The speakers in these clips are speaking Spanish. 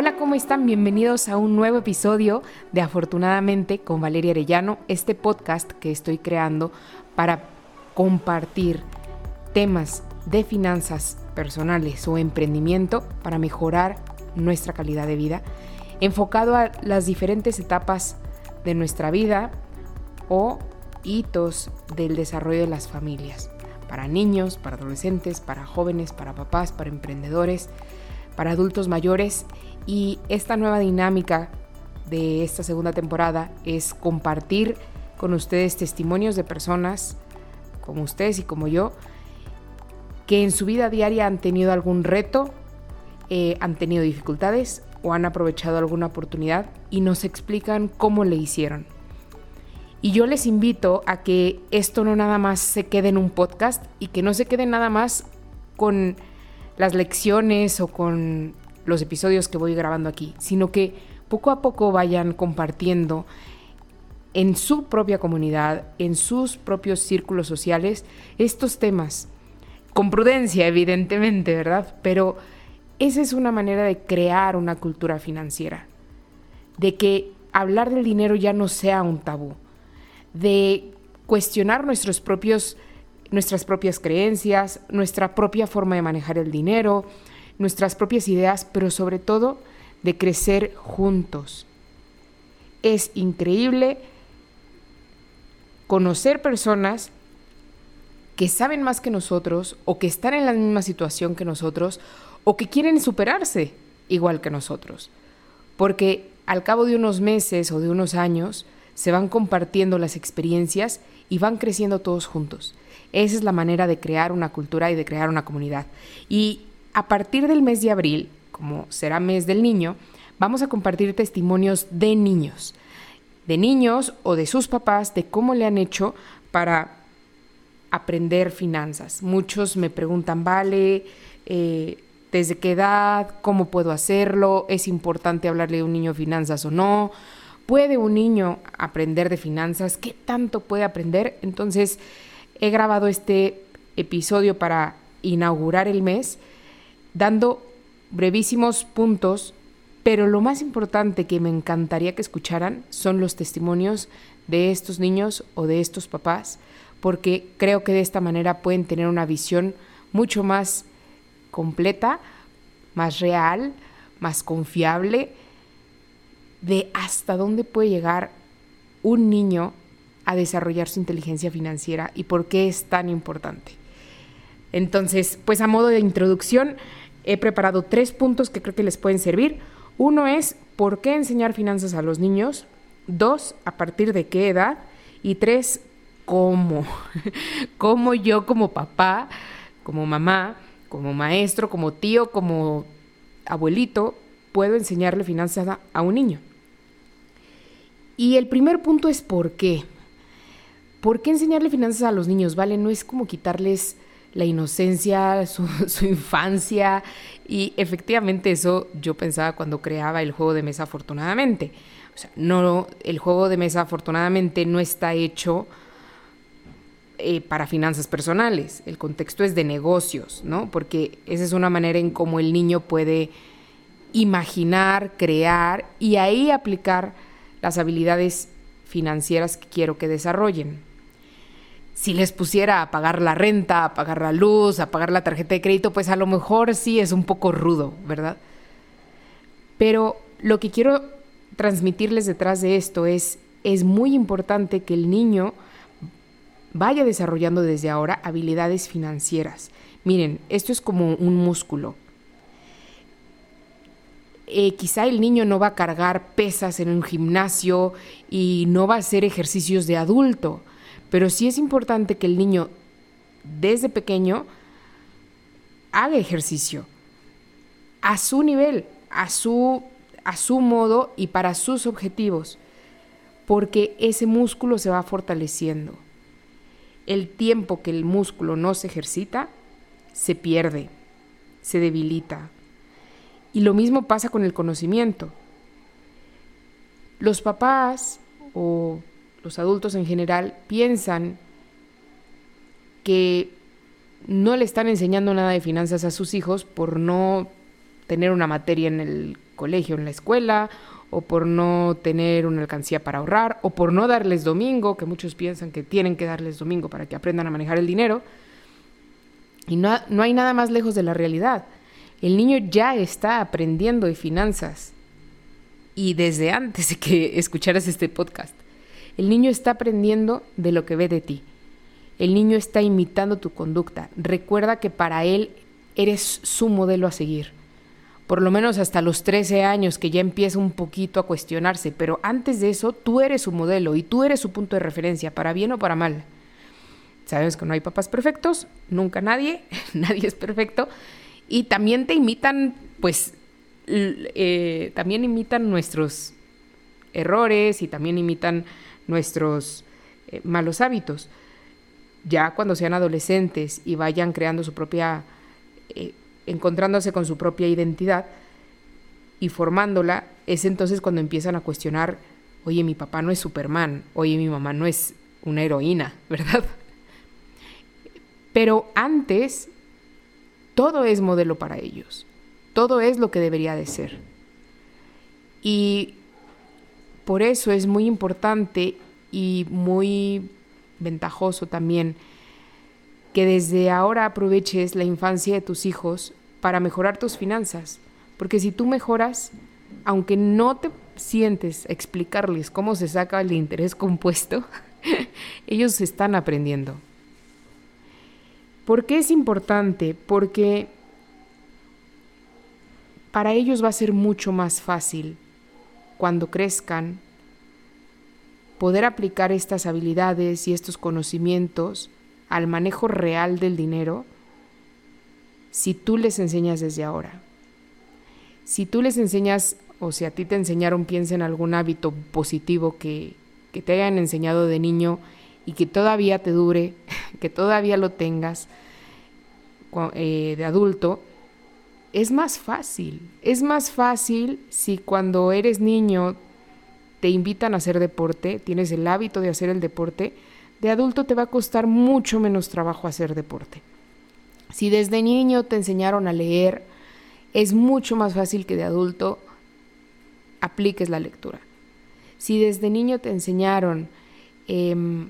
Hola, ¿cómo están? Bienvenidos a un nuevo episodio de Afortunadamente con Valeria Arellano, este podcast que estoy creando para compartir temas de finanzas personales o emprendimiento para mejorar nuestra calidad de vida, enfocado a las diferentes etapas de nuestra vida o hitos del desarrollo de las familias, para niños, para adolescentes, para jóvenes, para papás, para emprendedores, para adultos mayores y esta nueva dinámica de esta segunda temporada es compartir con ustedes testimonios de personas como ustedes y como yo que en su vida diaria han tenido algún reto, eh, han tenido dificultades o han aprovechado alguna oportunidad y nos explican cómo le hicieron. Y yo les invito a que esto no nada más se quede en un podcast y que no se quede nada más con las lecciones o con los episodios que voy grabando aquí, sino que poco a poco vayan compartiendo en su propia comunidad, en sus propios círculos sociales, estos temas. Con prudencia, evidentemente, ¿verdad? Pero esa es una manera de crear una cultura financiera, de que hablar del dinero ya no sea un tabú, de cuestionar nuestros propios, nuestras propias creencias, nuestra propia forma de manejar el dinero, nuestras propias ideas, pero sobre todo de crecer juntos. Es increíble conocer personas que saben más que nosotros o que están en la misma situación que nosotros o que quieren superarse igual que nosotros. Porque al cabo de unos meses o de unos años se van compartiendo las experiencias y van creciendo todos juntos. Esa es la manera de crear una cultura y de crear una comunidad. Y a partir del mes de abril, como será mes del niño, vamos a compartir testimonios de niños, de niños o de sus papás, de cómo le han hecho para aprender finanzas. Muchos me preguntan, vale, eh, ¿desde qué edad? ¿Cómo puedo hacerlo? ¿Es importante hablarle a un niño finanzas o no? ¿Puede un niño aprender de finanzas? ¿Qué tanto puede aprender? Entonces, he grabado este episodio para inaugurar el mes, dando brevísimos puntos, pero lo más importante que me encantaría que escucharan son los testimonios de estos niños o de estos papás porque creo que de esta manera pueden tener una visión mucho más completa, más real, más confiable de hasta dónde puede llegar un niño a desarrollar su inteligencia financiera y por qué es tan importante. Entonces, pues a modo de introducción, he preparado tres puntos que creo que les pueden servir. Uno es por qué enseñar finanzas a los niños. Dos, a partir de qué edad. Y tres, cómo, cómo yo como papá, como mamá, como maestro, como tío, como abuelito, puedo enseñarle finanzas a, un niño. Y el primer punto es por qué. ¿Por qué enseñarle finanzas a los niños? Vale, no es como quitarles la inocencia, su, infancia. Y efectivamente eso yo pensaba cuando creaba el juego de mesa afortunadamente. O sea, no, el juego de mesa afortunadamente no está hecho eh, para finanzas personales, el contexto es de negocios, ¿no? Porque esa es una manera en cómo el niño puede imaginar, crear y ahí aplicar las habilidades financieras que quiero que desarrollen. Si les pusiera a pagar la renta, a pagar la luz, a pagar la tarjeta de crédito, pues a lo mejor sí es un poco rudo, ¿verdad? Pero lo que quiero transmitirles detrás de esto es, es muy importante que el niño vaya desarrollando desde ahora habilidades financieras. Miren, esto es como un músculo. Eh, quizá el niño no va a cargar pesas en un gimnasio y no va a hacer ejercicios de adulto, pero sí es importante que el niño desde pequeño haga ejercicio a su nivel, a su, a su modo y para sus objetivos, porque ese músculo se va fortaleciendo el tiempo que el músculo no se ejercita, se pierde, se debilita. Y lo mismo pasa con el conocimiento. Los papás o los adultos en general piensan que no le están enseñando nada de finanzas a sus hijos por no tener una materia en el colegio, en la escuela, o por no tener una alcancía para ahorrar, o por no darles domingo, que muchos piensan que tienen que darles domingo para que aprendan a manejar el dinero. Y no, no hay nada más lejos de la realidad. El niño ya está aprendiendo de finanzas. Y desde antes de que escucharas este podcast. El niño está aprendiendo de lo que ve de ti. El niño está imitando tu conducta. Recuerda que para él eres su modelo a seguir. Por lo menos hasta los 13 años que ya empieza un poquito a cuestionarse, pero antes de eso tú eres su modelo y tú eres su punto de referencia, para bien o para mal. Sabes que no hay papás perfectos, nunca nadie, nadie es perfecto, y también te imitan, pues, eh, también imitan nuestros errores y también imitan nuestros eh, malos hábitos. Ya cuando sean adolescentes y vayan creando su propia, eh, encontrándose con su propia identidad y formándola, es entonces cuando empiezan a cuestionar, oye, mi papá no es Superman, oye, mi mamá no es una heroína, ¿verdad? Pero antes, todo es modelo para ellos, todo es lo que debería de ser. Y por eso es muy importante y muy ventajoso también que desde ahora aproveches la infancia de tus hijos para mejorar tus finanzas. Porque si tú mejoras, aunque no te sientes a explicarles cómo se saca el interés compuesto, ellos están aprendiendo. ¿Por qué es importante? Porque para ellos va a ser mucho más fácil cuando crezcan, poder aplicar estas habilidades y estos conocimientos al manejo real del dinero si tú les enseñas desde ahora. Si tú les enseñas, o si a ti te enseñaron, piensa en algún hábito positivo que, que te hayan enseñado de niño y que todavía te dure, que todavía lo tengas eh, de adulto, es más fácil. Es más fácil si cuando eres niño te invitan a hacer deporte, tienes el hábito de hacer el deporte, de adulto te va a costar mucho menos trabajo hacer deporte. Si desde niño te enseñaron a leer, es mucho más fácil que de adulto apliques la lectura. Si desde niño te enseñaron em,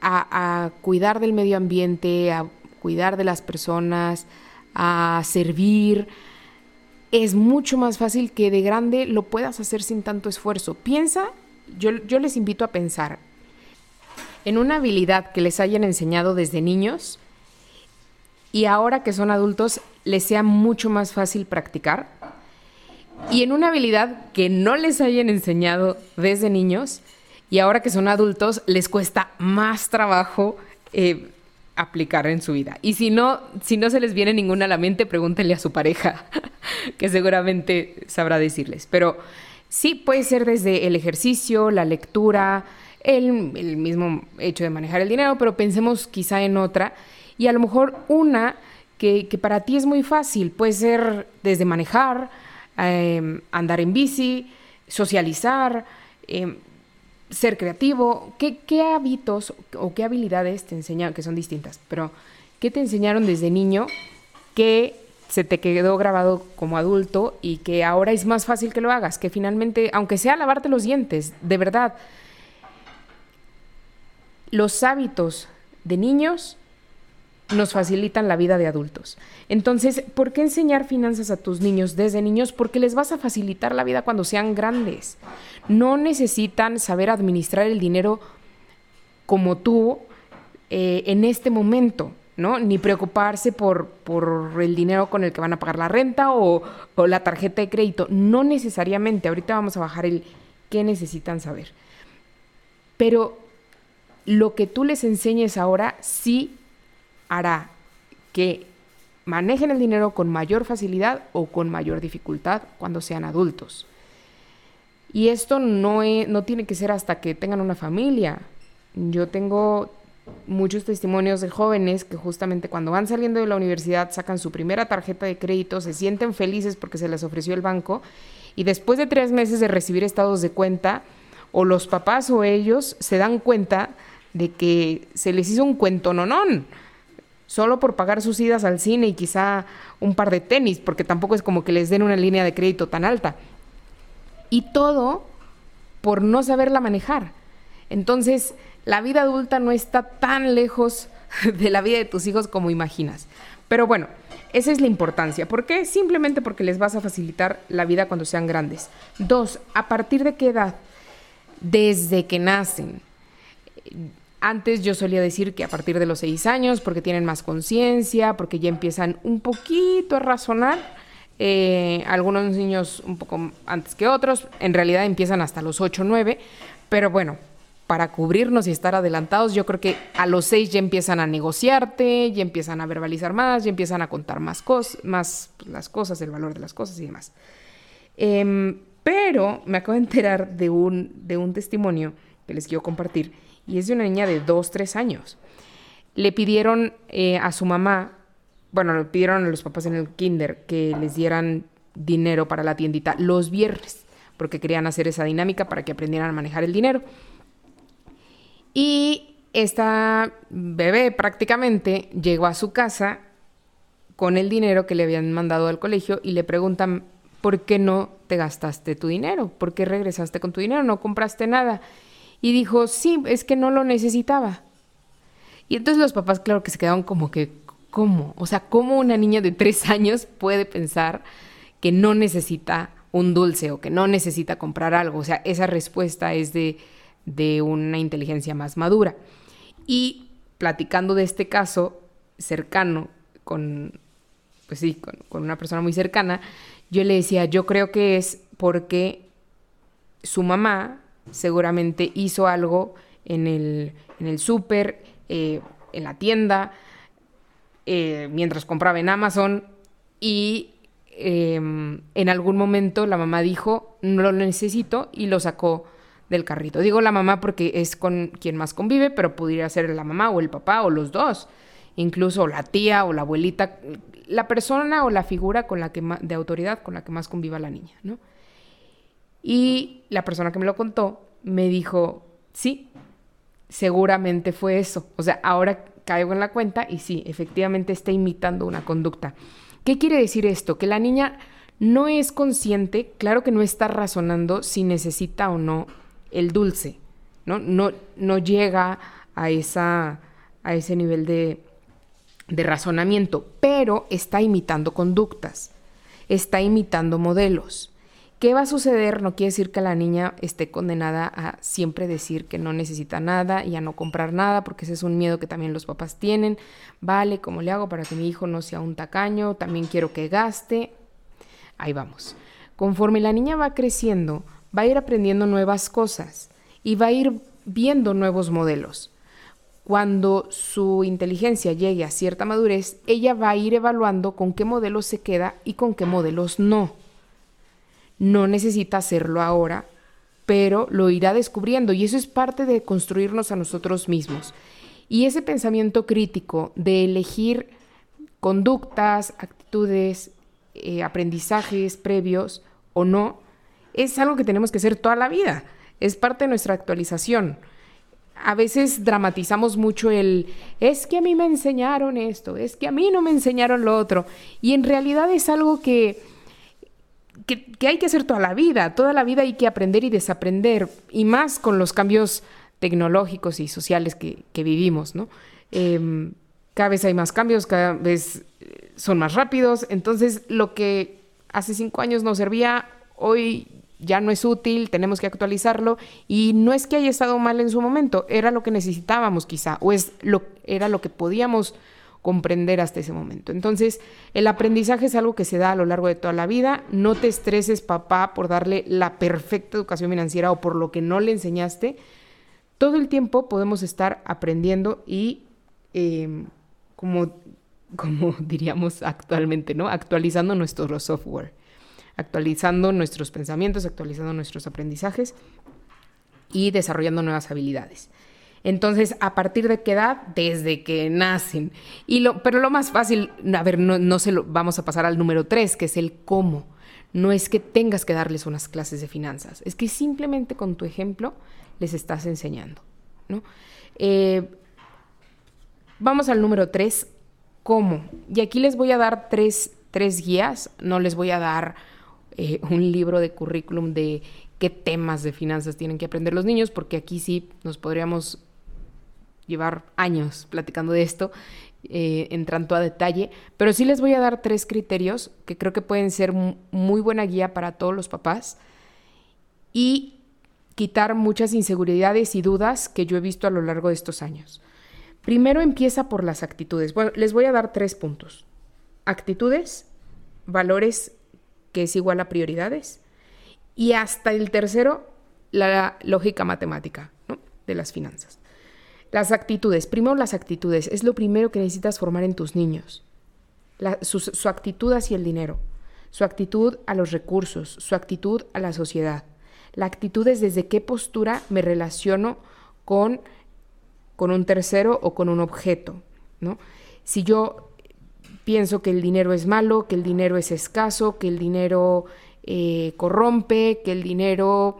a, a cuidar del medio ambiente, a cuidar de las personas, a servir, es mucho más fácil que de grande lo puedas hacer sin tanto esfuerzo. Piensa, yo, yo les invito a pensar en una habilidad que les hayan enseñado desde niños y ahora que son adultos les sea mucho más fácil practicar. Y en una habilidad que no les hayan enseñado desde niños y ahora que son adultos les cuesta más trabajo eh, aplicar en su vida. Y si no, si no se les viene ninguna a la mente, pregúntenle a su pareja, que seguramente sabrá decirles. Pero sí puede ser desde el ejercicio, la lectura, el, el mismo hecho de manejar el dinero, pero pensemos quizá en otra. Y a lo mejor una que, que para ti es muy fácil, puede ser desde manejar, eh, andar en bici, socializar, eh, ser creativo, ¿qué, hábitos o qué habilidades te enseñaron, que son distintas, pero qué te enseñaron desde niño que se te quedó grabado como adulto y que ahora es más fácil que lo hagas, que finalmente, aunque sea lavarte los dientes, de verdad, los hábitos de niños nos facilitan la vida de adultos. Entonces, ¿por qué enseñar finanzas a tus niños desde niños? Porque les vas a facilitar la vida cuando sean grandes. No necesitan saber administrar el dinero como tú eh, en este momento, ¿no? Ni preocuparse por, por, el dinero con el que van a pagar la renta o, o la tarjeta de crédito. No necesariamente. Ahorita vamos a bajar el qué necesitan saber. Pero lo que tú les enseñes ahora sí hará que manejen el dinero con mayor facilidad o con mayor dificultad cuando sean adultos. Y esto no, no tiene que ser hasta que tengan una familia. Yo tengo muchos testimonios de jóvenes que justamente cuando van saliendo de la universidad sacan su primera tarjeta de crédito, se sienten felices porque se les ofreció el banco y después de tres meses de recibir estados de cuenta, o los papás o ellos se dan cuenta de que se les hizo un cuento nonón solo por pagar sus idas al cine y quizá un par de tenis, porque tampoco es como que les den una línea de crédito tan alta. Y todo por no saberla manejar. Entonces, la vida adulta no está tan lejos de la vida de tus hijos como imaginas. Pero bueno, esa es la importancia. ¿Por qué? Simplemente porque les vas a facilitar la vida cuando sean grandes. Dos, ¿a partir de qué edad? Desde que nacen. Antes yo solía decir que a partir de los seis años, porque tienen más conciencia, porque ya empiezan un poquito a razonar. Eh, algunos niños un poco antes que otros, en realidad empiezan hasta los 8 o 9, pero bueno, para cubrirnos y estar adelantados, yo creo que a los seis ya empiezan a negociarte, ya empiezan a verbalizar más, ya empiezan a contar más, cosas, más las cosas, el valor de las cosas y demás. Em, pero me acabo de enterar de un, de un testimonio que les quiero compartir y es de una niña de dos, tres años. Le pidieron eh, a su mamá, bueno, le pidieron a los papás en el kinder que les dieran dinero para la tiendita los viernes, porque querían hacer esa dinámica para que aprendieran a manejar el dinero. Y esta bebé prácticamente llegó a su casa con el dinero que le habían mandado al colegio y le preguntan, ¿por qué no te gastaste tu dinero? ¿Por qué regresaste con tu dinero? ¿No compraste nada? Y dijo, sí, es que no lo necesitaba. Y entonces los papás, claro que se quedaron como que, ¿cómo? O sea, ¿cómo una niña de tres años puede pensar que no necesita un dulce o que no necesita comprar algo? O sea, esa respuesta es de de una inteligencia más madura. Y platicando de este caso cercano con, pues sí, con, una persona muy cercana, yo le decía, yo creo que es porque su mamá seguramente hizo algo en el, en el súper, eh, en la tienda, eh, mientras compraba en Amazon y em, en algún momento la mamá dijo, no lo necesito y lo sacó del carrito. Digo la mamá porque es con quien más convive, pero podría ser la mamá o el papá o los dos, incluso la tía o la abuelita, la persona o la figura con la que de autoridad con la que más conviva la niña, ¿no? Y la persona que me lo contó me dijo, sí, seguramente fue eso. O sea, ahora caigo en la cuenta y sí, efectivamente está imitando una conducta. ¿Qué quiere decir esto? Que la niña no es consciente, claro que no está razonando si necesita o no el dulce, ¿no? No, no llega a, esa, a ese nivel de, de razonamiento, pero está imitando conductas, está imitando modelos. ¿Qué va a suceder? No quiere decir que la niña esté condenada a siempre decir que no necesita nada y a no comprar nada, porque ese es un miedo que también los papás tienen. Vale, ¿cómo le hago para que mi hijo no sea un tacaño? También quiero que gaste. Ahí vamos. Conforme la niña va creciendo, va a ir aprendiendo nuevas cosas y va a ir viendo nuevos modelos. Cuando su inteligencia llegue a cierta madurez, ella va a ir evaluando con qué modelos se queda y con qué modelos no. No necesita hacerlo ahora, pero lo irá descubriendo y eso es parte de construirnos a nosotros mismos. Y ese pensamiento crítico de elegir conductas, actitudes, eh, aprendizajes previos o no, es algo que tenemos que hacer toda la vida. Es parte de nuestra actualización. A veces dramatizamos mucho el, es que a mí me enseñaron esto, es que a mí no me enseñaron lo otro. Y en realidad es algo que, que, hay que hacer toda la vida. Toda la vida hay que aprender y desaprender. Y más con los cambios tecnológicos y sociales que, vivimos, ¿no? Em, cada vez hay más cambios, cada vez son más rápidos. Entonces, lo que hace cinco años nos servía, hoy ya no es útil, tenemos que actualizarlo y no es que haya estado mal en su momento, era lo que necesitábamos quizá o es lo era lo que podíamos comprender hasta ese momento. Entonces, el aprendizaje es algo que se da a lo largo de toda la vida. No te estreses, papá, por darle la perfecta educación financiera o por lo que no le enseñaste. Todo el tiempo podemos estar aprendiendo y, em, como, como diríamos actualmente, ¿no? Actualizando nuestro software actualizando nuestros pensamientos, actualizando nuestros aprendizajes y desarrollando nuevas habilidades. Entonces, ¿a partir de qué edad? Desde que nacen. Y lo, pero lo más fácil, a ver, no, se lo, vamos a pasar al número tres, que es el cómo. No es que tengas que darles unas clases de finanzas, es que simplemente con tu ejemplo les estás enseñando. ¿no? Eh, vamos al número tres, ¿Cómo? Y aquí les voy a dar tres, guías, no les voy a dar eh, un libro de currículum de qué temas de finanzas tienen que aprender los niños, porque aquí sí nos podríamos llevar años platicando de esto, eh, entrando a detalle, pero sí les voy a dar tres criterios que creo que pueden ser muy buena guía para todos los papás y quitar muchas inseguridades y dudas que yo he visto a lo largo de estos años. Primero empieza por las actitudes. Bueno, les voy a dar tres puntos. Actitudes, valores, que es igual a prioridades, y hasta el tercero, la lógica matemática de las finanzas. Las actitudes, primero las actitudes, es lo primero que necesitas formar en tus niños. su, su actitud hacia el dinero, su actitud a los recursos, su actitud a la sociedad. La actitud es desde qué postura me relaciono con, con un tercero o con un objeto. ¿no? Si yo pienso que el dinero es malo, que el dinero es escaso, que el dinero eh, corrompe, que el dinero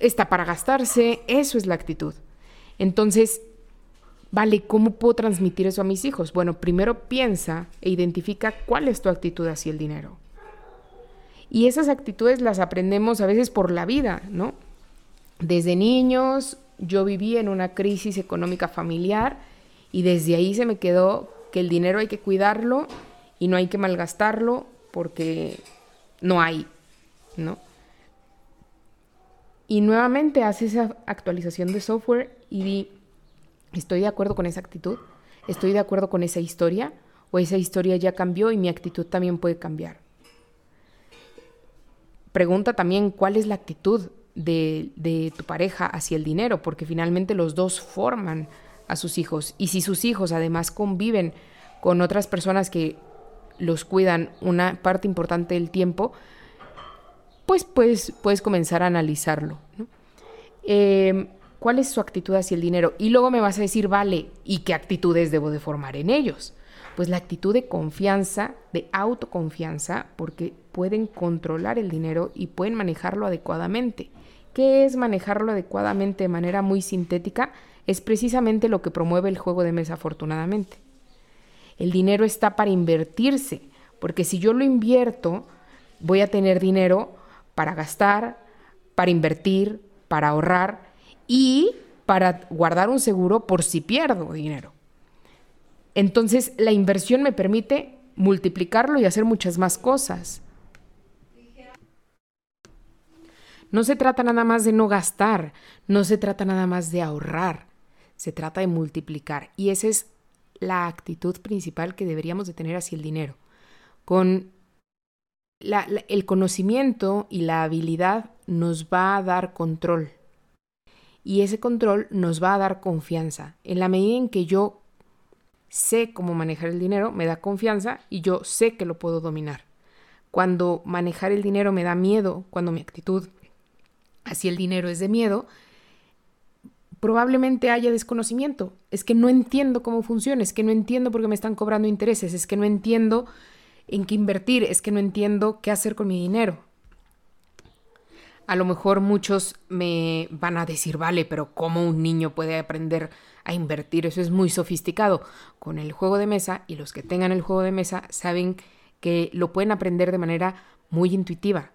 está para gastarse, eso es la actitud. Entonces, vale, ¿cómo puedo transmitir eso a mis hijos? Bueno, primero piensa e identifica cuál es tu actitud hacia el dinero. Y esas actitudes las aprendemos a veces por la vida, ¿no? Desde niños yo viví en una crisis económica familiar y desde ahí se me quedó que el dinero hay que cuidarlo y no hay que malgastarlo porque no hay, ¿no? Y nuevamente hace esa actualización de software y di, ¿estoy de acuerdo con esa actitud? ¿Estoy de acuerdo con esa historia? ¿O esa historia ya cambió y mi actitud también puede cambiar? Pregunta también cuál es la actitud de, de tu pareja hacia el dinero, porque finalmente los dos forman a sus hijos. Y si sus hijos además conviven con otras personas que los cuidan una parte importante del tiempo, pues puedes, puedes comenzar a analizarlo. Em, ¿Cuál es su actitud hacia el dinero? Y luego me vas a decir, vale, ¿y qué actitudes debo de formar en ellos? Pues la actitud de confianza, de autoconfianza, porque pueden controlar el dinero y pueden manejarlo adecuadamente. ¿Qué es manejarlo adecuadamente de manera muy sintética? Es precisamente lo que promueve el juego de mesa afortunadamente. El dinero está para invertirse, porque si yo lo invierto, voy a tener dinero para gastar, para invertir, para ahorrar y para guardar un seguro por si pierdo dinero. Entonces, la inversión me permite multiplicarlo y hacer muchas más cosas. No se trata nada más de no gastar, no se trata nada más de ahorrar, se trata de multiplicar. Y esa es la actitud principal que deberíamos de tener hacia el dinero. Con el conocimiento y la habilidad nos va a dar control. Y ese control nos va a dar confianza. En la medida en que yo sé cómo manejar el dinero, me da confianza y yo sé que lo puedo dominar. Cuando manejar el dinero me da miedo, cuando mi actitud hacia el dinero es de miedo, probablemente haya desconocimiento. Es que no entiendo cómo funciona, es que no entiendo por qué me están cobrando intereses, es que no entiendo en qué invertir, es que no entiendo qué hacer con mi dinero. A lo mejor muchos me van a decir, vale, pero ¿cómo un niño puede aprender a invertir? Eso es muy sofisticado. Con el juego de mesa, y los que tengan el juego de mesa saben que lo pueden aprender de manera muy intuitiva.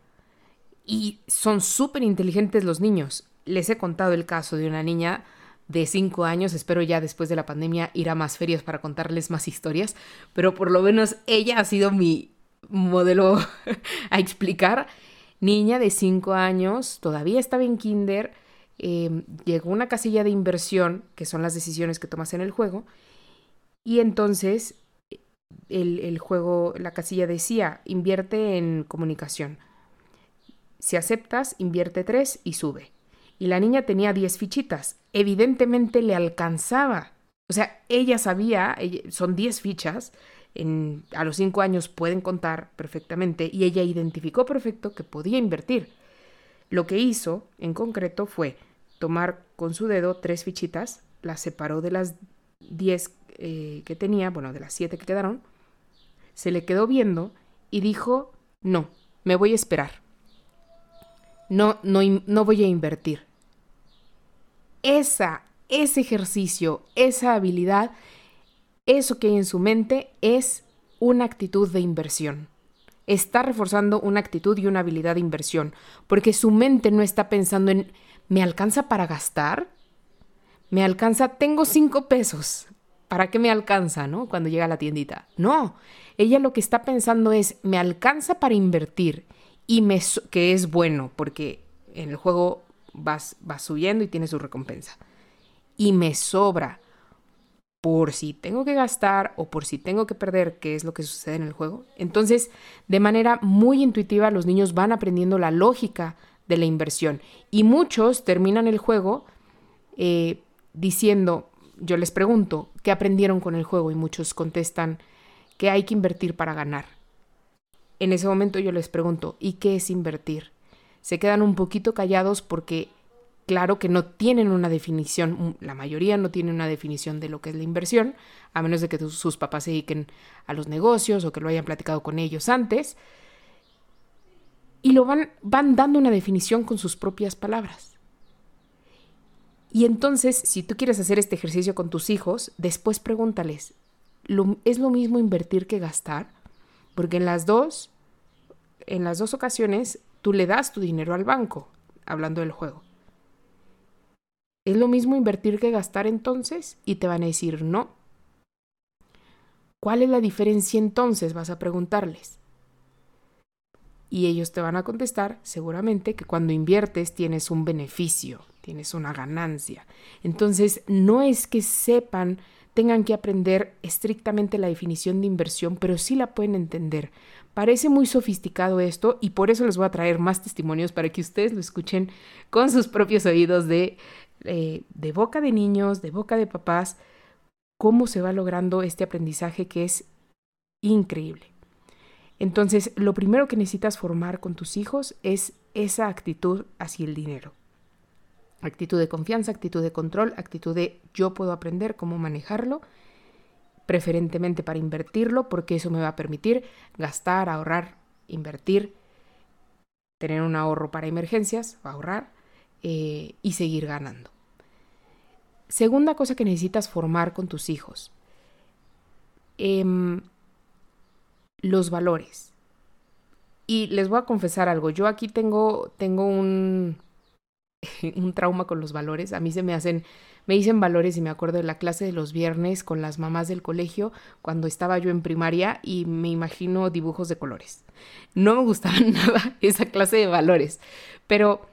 Y son súper inteligentes los niños. Les he contado el caso de una niña de cinco años. Espero ya después de la pandemia ir a más ferias para contarles más historias, pero por lo menos ella ha sido mi modelo a explicar. Niña de cinco años, todavía estaba en kinder, em, llegó una casilla de inversión, que son las decisiones que tomas en el juego, y entonces el, el juego, la casilla decía, invierte en comunicación. Si aceptas, invierte tres y sube y la niña tenía 10 fichitas. Evidentemente le alcanzaba. O sea, ella sabía, son 10 fichas, a los 5 años pueden contar perfectamente y ella identificó perfecto que podía invertir. Lo que hizo en concreto fue tomar con su dedo tres fichitas, las separó de las 10 eh, que tenía, bueno, de las 7 que quedaron, se le quedó viendo y dijo, no, me voy a esperar. No, no, no voy a invertir esa, ese ejercicio, esa habilidad eso que hay en su mente es una actitud de inversión. Está reforzando una actitud y una habilidad de inversión, porque su mente no está pensando en, ¿me alcanza para gastar? ¿Me alcanza? Tengo cinco pesos. ¿Para qué me alcanza, no? Cuando llega a la tiendita. No, ella lo que está pensando es, ¿me alcanza para invertir? Y me, que es bueno, porque en el juego vas, vas subiendo y tienes su recompensa. Y me sobra por si tengo que gastar o por si tengo que perder, que es lo que sucede en el juego. Entonces, de manera muy intuitiva, los niños van aprendiendo la lógica de la inversión. Y muchos terminan el juego eh, diciendo, yo les pregunto, ¿qué aprendieron con el juego? Y muchos contestan que hay que invertir para ganar. En ese momento yo les pregunto, ¿y qué es invertir? Se quedan un poquito callados porque claro que no tienen una definición, la mayoría no tiene una definición de lo que es la inversión, a menos de que sus papás se dediquen a los negocios o que lo hayan platicado con ellos antes. Y lo van, van dando una definición con sus propias palabras. Y entonces, si tú quieres hacer este ejercicio con tus hijos, después pregúntales, ¿es lo mismo invertir que gastar? Porque en las dos, en las dos ocasiones, tú le das tu dinero al banco, hablando del juego. ¿Es lo mismo invertir que gastar entonces? Y te van a decir no. ¿Cuál es la diferencia entonces? Vas a preguntarles. Y ellos te van a contestar seguramente que cuando inviertes tienes un beneficio, tienes una ganancia. Entonces, no es que sepan, tengan que aprender estrictamente la definición de inversión, pero sí la pueden entender. Parece muy sofisticado esto y por eso les voy a traer más testimonios para que ustedes lo escuchen con sus propios oídos de eh, de boca de niños, de boca de papás, cómo se va logrando este aprendizaje que es increíble. Entonces, lo primero que necesitas formar con tus hijos es esa actitud hacia el dinero. Actitud de confianza, actitud de control, actitud de yo puedo aprender cómo manejarlo, preferentemente para invertirlo, porque eso me va a permitir gastar, ahorrar, invertir, tener un ahorro para emergencias, ahorrar eh, y seguir ganando. Segunda cosa que necesitas formar con tus hijos. Em, los valores. Y les voy a confesar algo. Yo aquí tengo, tengo un, un trauma con los valores. A mí se me hacen, me dicen valores y me acuerdo de la clase de los viernes con las mamás del colegio cuando estaba yo en primaria y me imagino dibujos de colores. No me gustaban nada esa clase de valores. Pero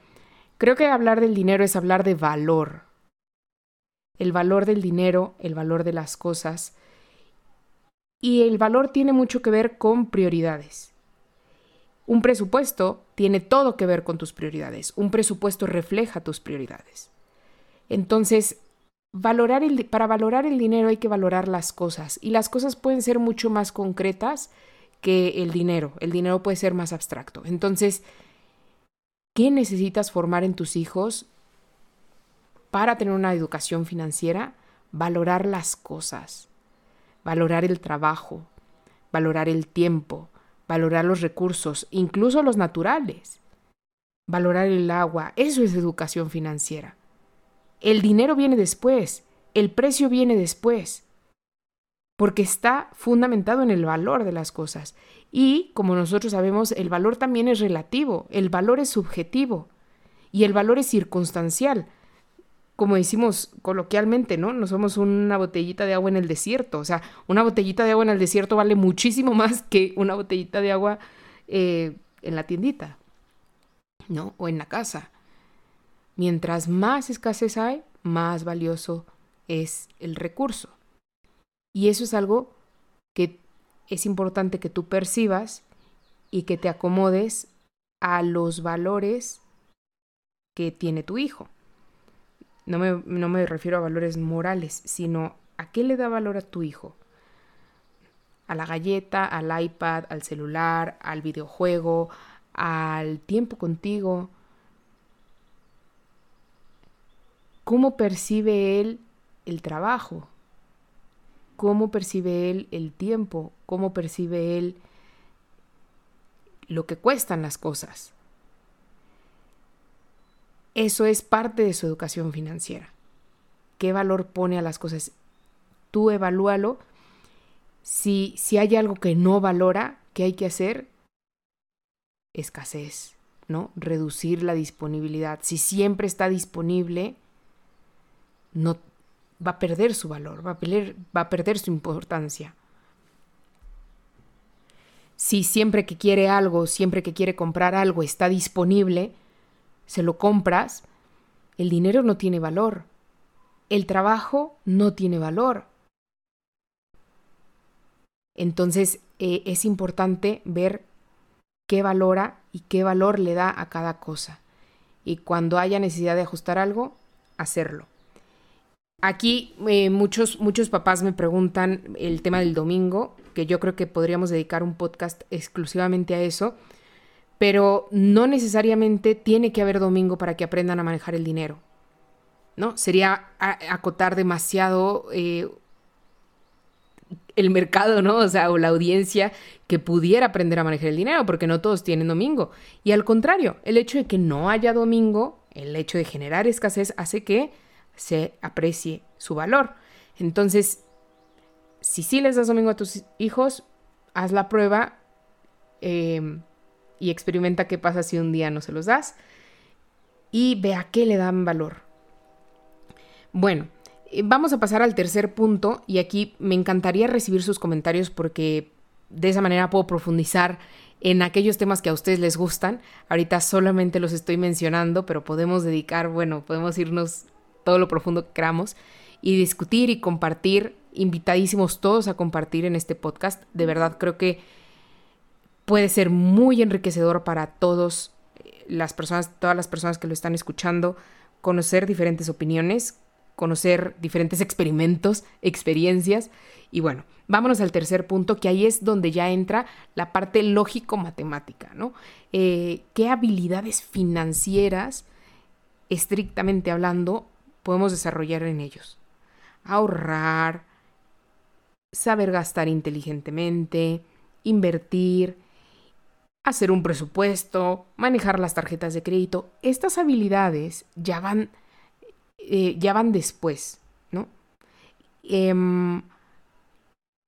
creo que hablar del dinero es hablar de valor el valor del dinero, el valor de las cosas. Y el valor tiene mucho que ver con prioridades. Un presupuesto tiene todo que ver con tus prioridades. Un presupuesto refleja tus prioridades. Entonces, valorar el, para valorar el dinero hay que valorar las cosas. Y las cosas pueden ser mucho más concretas que el dinero. El dinero puede ser más abstracto. Entonces, ¿qué necesitas formar en tus hijos? para tener una educación financiera, valorar las cosas, valorar el trabajo, valorar el tiempo, valorar los recursos, incluso los naturales, valorar el agua. Eso es educación financiera. El dinero viene después, el precio viene después, porque está fundamentado en el valor de las cosas. Y, como nosotros sabemos, el valor también es relativo, el valor es subjetivo y el valor es circunstancial como decimos coloquialmente, ¿no? No somos una botellita de agua en el desierto. O sea, una botellita de agua en el desierto vale muchísimo más que una botellita de agua eh, en la tiendita, ¿no? O en la casa. Mientras más escasez hay, más valioso es el recurso. Y eso es algo que es importante que tú percibas y que te acomodes a los valores que tiene tu hijo. No me, refiero a valores morales, sino a qué le da valor a tu hijo. A la galleta, al iPad, al celular, al videojuego, al tiempo contigo. ¿Cómo percibe él el trabajo? ¿Cómo percibe él el tiempo? ¿Cómo percibe él lo que cuestan las cosas? Eso es parte de su educación financiera. ¿Qué valor pone a las cosas? Tú evalúalo Si, si hay algo que no valora, ¿qué hay que hacer? Escasez, ¿no? Reducir la disponibilidad. Si siempre está disponible, no va a perder su valor, va a perder, va a perder su importancia. Si siempre que quiere algo, siempre que quiere comprar algo está disponible, se lo compras, el dinero no tiene valor. El trabajo no tiene valor. Entonces eh, es importante ver qué valora y qué valor le da a cada cosa. Y cuando haya necesidad de ajustar algo, hacerlo. Aquí eh, muchos, muchos papás me preguntan el tema del domingo, que yo creo que podríamos dedicar un podcast exclusivamente a eso, pero no necesariamente tiene que haber domingo para que aprendan a manejar el dinero. ¿No? Sería acotar demasiado eh, el mercado, ¿no? O sea, o la audiencia que pudiera aprender a manejar el dinero, porque no todos tienen domingo. Y al contrario, el hecho de que no haya domingo, el hecho de generar escasez, hace que se aprecie su valor. Entonces, si sí les das domingo a tus hijos, haz la prueba em, y experimenta qué pasa si un día no se los das y ve a qué le dan valor. Bueno, eh, vamos a pasar al tercer punto y aquí me encantaría recibir sus comentarios porque de esa manera puedo profundizar en aquellos temas que a ustedes les gustan. Ahorita solamente los estoy mencionando, pero podemos dedicar, bueno, podemos irnos todo lo profundo que queramos y discutir y compartir, invitadísimos todos a compartir en este podcast. De verdad creo que puede ser muy enriquecedor para todos eh, las personas, todas las personas que lo están escuchando, conocer diferentes opiniones, conocer diferentes experimentos, experiencias. Y bueno, vámonos al tercer punto, que ahí es donde ya entra la parte lógico-matemática, ¿no? Eh, ¿Qué habilidades financieras, estrictamente hablando, podemos desarrollar en ellos. Ahorrar, saber gastar inteligentemente, invertir, hacer un presupuesto, manejar las tarjetas de crédito. Estas habilidades ya van, eh, ya van después, ¿no? Em,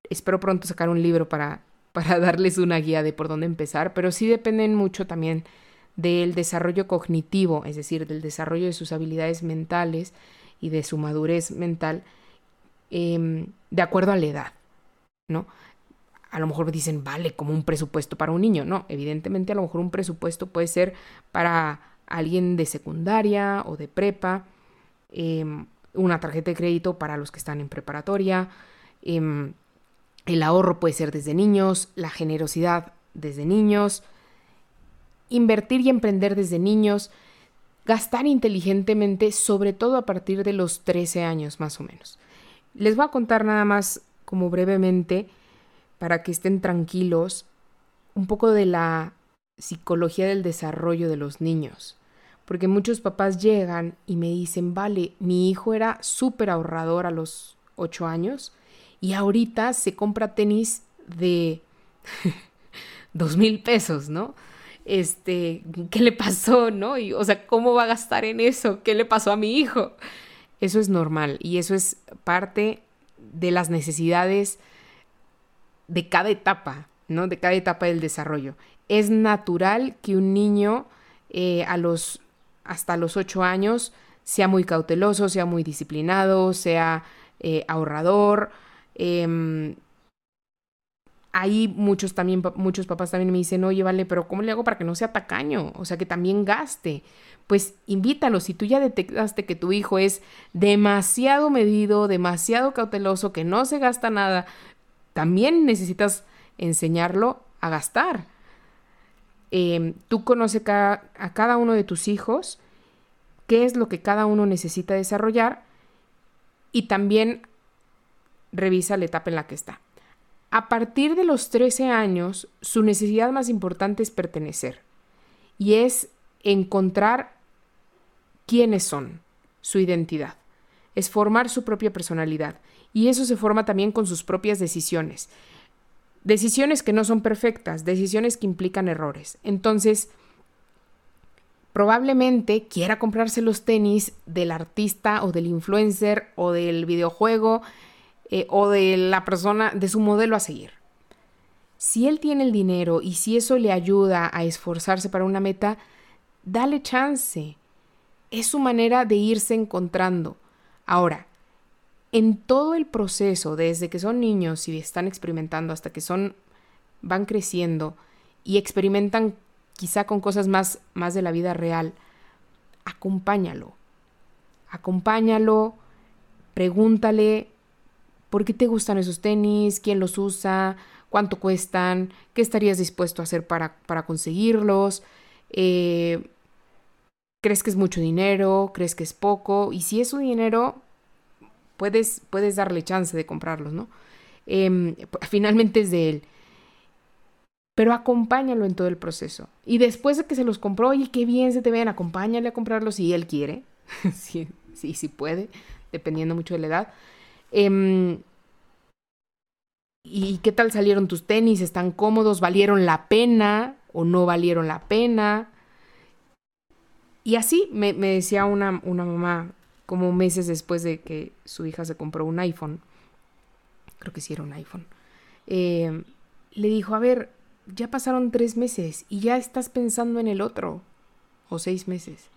espero pronto sacar un libro para, para darles una guía de por dónde empezar, pero sí dependen mucho también del desarrollo cognitivo, es decir, del desarrollo de sus habilidades mentales y de su madurez mental em, de acuerdo a la edad, ¿no? A lo mejor dicen, vale, como un presupuesto para un niño. No, evidentemente a lo mejor un presupuesto puede ser para alguien de secundaria o de prepa, em, una tarjeta de crédito para los que están en preparatoria, em, el ahorro puede ser desde niños, la generosidad desde niños, invertir y emprender desde niños, gastar inteligentemente, sobre todo a partir de los 13 años más o menos. Les voy a contar nada más como brevemente, para que estén tranquilos, un poco de la psicología del desarrollo de los niños. Porque muchos papás llegan y me dicen, vale, mi hijo era súper ahorrador a los 8 años y ahorita se compra tenis de dos mil pesos, ¿no? este, ¿qué le pasó, no? Y, o sea, ¿cómo va a gastar en eso? ¿Qué le pasó a mi hijo? Eso es normal y eso es parte de las necesidades de cada etapa, ¿no? De cada etapa del desarrollo. Es natural que un niño eh, a los, hasta los ocho años sea muy cauteloso, sea muy disciplinado, sea eh, ahorrador, eh, ahí muchos también, muchos papás también me dicen, oye, vale, pero ¿cómo le hago para que no sea tacaño? O sea, que también gaste. Pues invítalo, si tú ya detectaste que tu hijo es demasiado medido, demasiado cauteloso, que no se gasta nada, también necesitas enseñarlo a gastar. Em, tú conoces a cada uno de tus hijos, qué es lo que cada uno necesita desarrollar y también revisa la etapa en la que está. A partir de los 13 años, su necesidad más importante es pertenecer y es encontrar quiénes son, su identidad. Es formar su propia personalidad y eso se forma también con sus propias decisiones. Decisiones que no son perfectas, decisiones que implican errores. Entonces, probablemente quiera comprarse los tenis del artista o del influencer o del videojuego eh, o de la persona, de su modelo a seguir. Si él tiene el dinero y si eso le ayuda a esforzarse para una meta, dale chance. Es su manera de irse encontrando. Ahora, en todo el proceso, desde que son niños y están experimentando hasta que son van creciendo y experimentan quizá con cosas más, más de la vida real, acompáñalo. Acompáñalo, pregúntale por qué te gustan esos tenis, quién los usa, cuánto cuestan, qué estarías dispuesto a hacer para, para conseguirlos, eh, crees que es mucho dinero, crees que es poco, y si es su dinero, puedes, puedes darle chance de comprarlos, ¿no? Em, finalmente es de él pero acompáñalo en todo el proceso. Y después de que se los compró, oye, qué bien se te ven, acompáñale a comprarlos si él quiere, sí, sí, sí puede, dependiendo mucho de la edad. Em, ¿Y qué tal salieron tus tenis? ¿Están cómodos? ¿Valieron la pena o no valieron la pena? Y así me, decía una, una mamá, como meses después de que su hija se compró un iPhone, creo que sí era un iPhone, eh, le dijo, a ver, ya pasaron tres meses y ya estás pensando en el otro. O seis meses.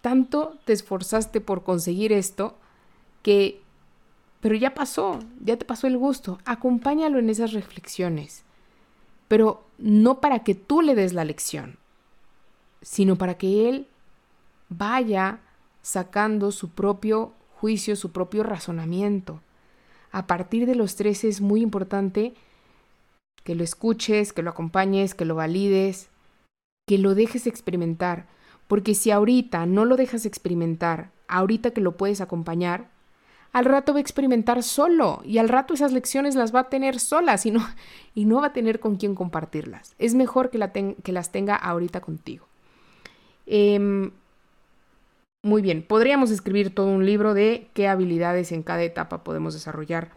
Tanto te esforzaste por conseguir esto que... Pero ya pasó, ya te pasó el gusto. Acompáñalo en esas reflexiones. Pero no para que tú le des la lección, sino para que él vaya sacando su propio juicio, su propio razonamiento. A partir de los tres es muy importante que lo escuches, que lo acompañes, que lo valides, que lo dejes experimentar. Porque si ahorita no lo dejas experimentar, ahorita que lo puedes acompañar, al rato va a experimentar solo y al rato esas lecciones las va a tener solas y no, y no va a tener con quién compartirlas. Es mejor que, que las tenga ahorita contigo. Em, muy bien, podríamos escribir todo un libro de qué habilidades en cada etapa podemos desarrollar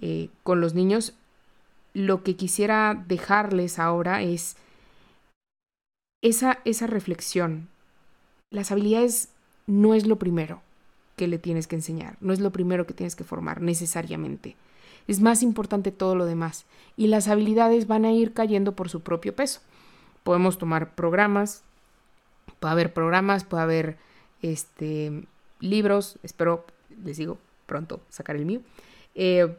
eh, con los niños lo que quisiera dejarles ahora es esa, esa reflexión. Las habilidades no es lo primero que le tienes que enseñar, no es lo primero que tienes que formar necesariamente. Es más importante todo lo demás y las habilidades van a ir cayendo por su propio peso. Podemos tomar programas, puede haber programas, puede haber este, libros, espero, les digo, pronto sacar el mío. Eh,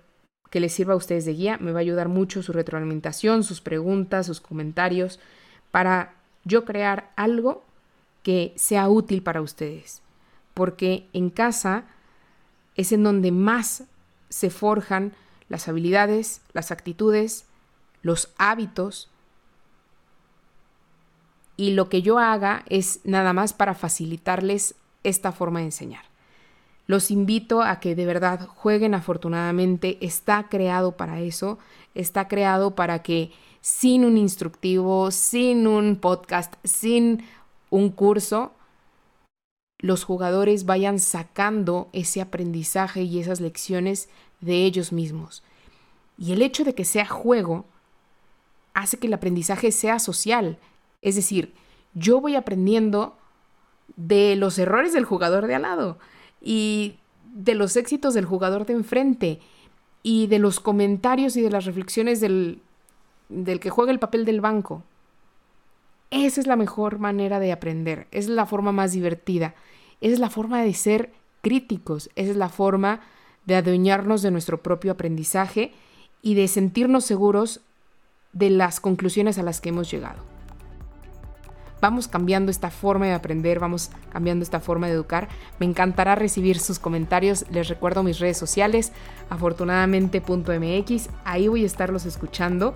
que les sirva a ustedes de guía. Me va a ayudar mucho su retroalimentación, sus preguntas, sus comentarios, para yo crear algo que sea útil para ustedes. Porque en casa es en donde más se forjan las habilidades, las actitudes, los hábitos. Y lo que yo haga es nada más para facilitarles esta forma de enseñar. Los invito a que de verdad jueguen afortunadamente. Está creado para eso. Está creado para que sin un instructivo, sin un podcast, sin un curso, los jugadores vayan sacando ese aprendizaje y esas lecciones de ellos mismos. Y el hecho de que sea juego hace que el aprendizaje sea social. Es decir, yo voy aprendiendo de los errores del jugador de al lado y de los éxitos del jugador de enfrente y de los comentarios y de las reflexiones del, del que juega el papel del banco. Esa es la mejor manera de aprender, es la forma más divertida, es la forma de ser críticos, esa es la forma de adueñarnos de nuestro propio aprendizaje y de sentirnos seguros de las conclusiones a las que hemos llegado vamos cambiando esta forma de aprender, vamos cambiando esta forma de educar. Me encantará recibir sus comentarios. Les recuerdo mis redes sociales, afortunadamente.mx. Ahí voy a estarlos escuchando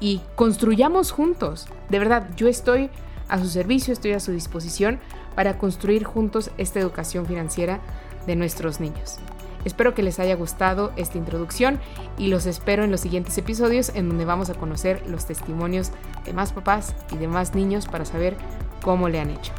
y construyamos juntos. De verdad, yo estoy a su servicio, estoy a su disposición para construir juntos esta educación financiera de nuestros niños. Espero que les haya gustado esta introducción y los espero en los siguientes episodios en donde vamos a conocer los testimonios de más papás y de más niños para saber cómo le han hecho.